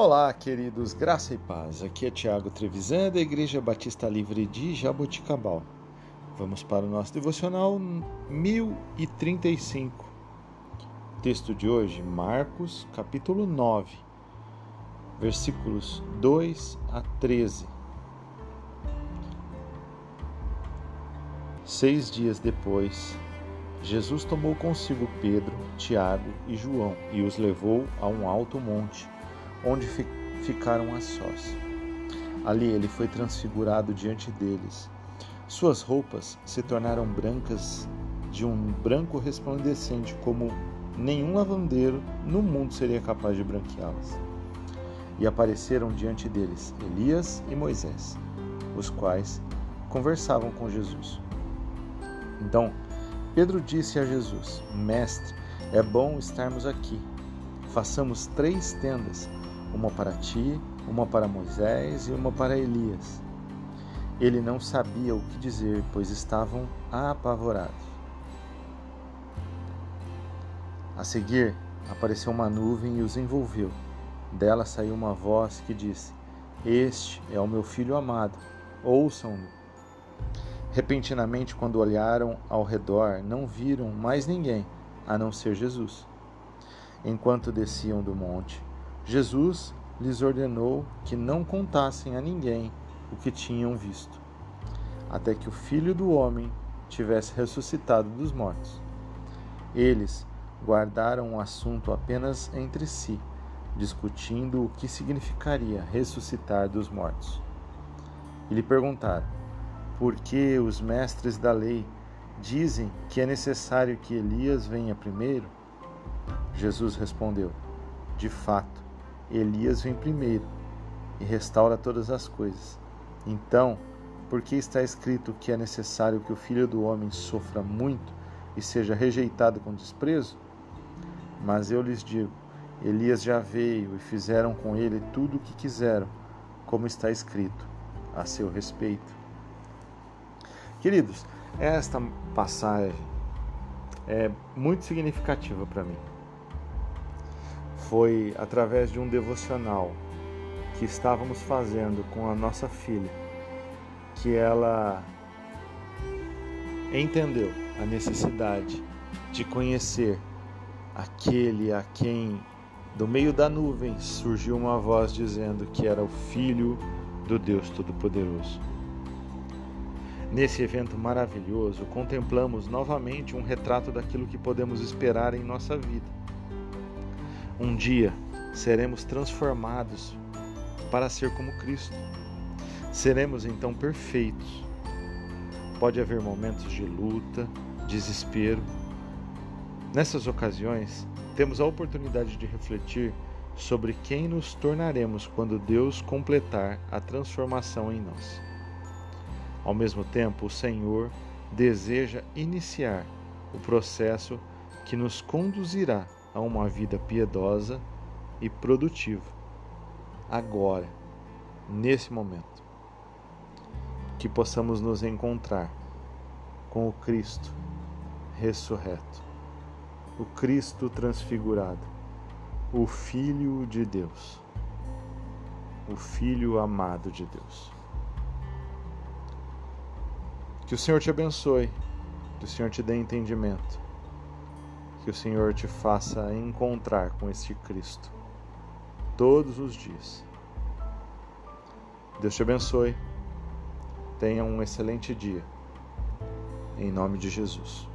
Olá, queridos, graça e paz. Aqui é Tiago Trevisan, da Igreja Batista Livre de Jaboticabal. Vamos para o nosso devocional 1035. Texto de hoje, Marcos, capítulo 9, versículos 2 a 13. Seis dias depois, Jesus tomou consigo Pedro, Tiago e João e os levou a um alto monte onde ficaram a sós. Ali ele foi transfigurado diante deles. Suas roupas se tornaram brancas de um branco resplandecente, como nenhum lavandeiro no mundo seria capaz de branqueá-las. E apareceram diante deles Elias e Moisés, os quais conversavam com Jesus. Então Pedro disse a Jesus: Mestre, é bom estarmos aqui. Façamos três tendas uma para ti, uma para Moisés e uma para Elias. Ele não sabia o que dizer, pois estavam apavorados. A seguir, apareceu uma nuvem e os envolveu. Dela saiu uma voz que disse: Este é o meu filho amado, ouçam-no. Repentinamente, quando olharam ao redor, não viram mais ninguém a não ser Jesus. Enquanto desciam do monte, Jesus lhes ordenou que não contassem a ninguém o que tinham visto, até que o filho do homem tivesse ressuscitado dos mortos. Eles guardaram o assunto apenas entre si, discutindo o que significaria ressuscitar dos mortos. E lhe perguntaram: por que os mestres da lei dizem que é necessário que Elias venha primeiro? Jesus respondeu: De fato, Elias vem primeiro e restaura todas as coisas. Então, porque está escrito que é necessário que o filho do homem sofra muito e seja rejeitado com desprezo? Mas eu lhes digo: Elias já veio e fizeram com ele tudo o que quiseram, como está escrito a seu respeito. Queridos, esta passagem é muito significativa para mim foi através de um devocional que estávamos fazendo com a nossa filha que ela entendeu a necessidade de conhecer aquele a quem do meio da nuvem surgiu uma voz dizendo que era o filho do Deus Todo-Poderoso. Nesse evento maravilhoso, contemplamos novamente um retrato daquilo que podemos esperar em nossa vida um dia seremos transformados para ser como Cristo. Seremos então perfeitos. Pode haver momentos de luta, desespero. Nessas ocasiões, temos a oportunidade de refletir sobre quem nos tornaremos quando Deus completar a transformação em nós. Ao mesmo tempo, o Senhor deseja iniciar o processo que nos conduzirá a uma vida piedosa e produtiva. Agora, nesse momento, que possamos nos encontrar com o Cristo ressurreto, o Cristo transfigurado, o Filho de Deus, o Filho amado de Deus. Que o Senhor te abençoe, que o Senhor te dê entendimento que o Senhor te faça encontrar com este Cristo todos os dias. Deus te abençoe. Tenha um excelente dia. Em nome de Jesus.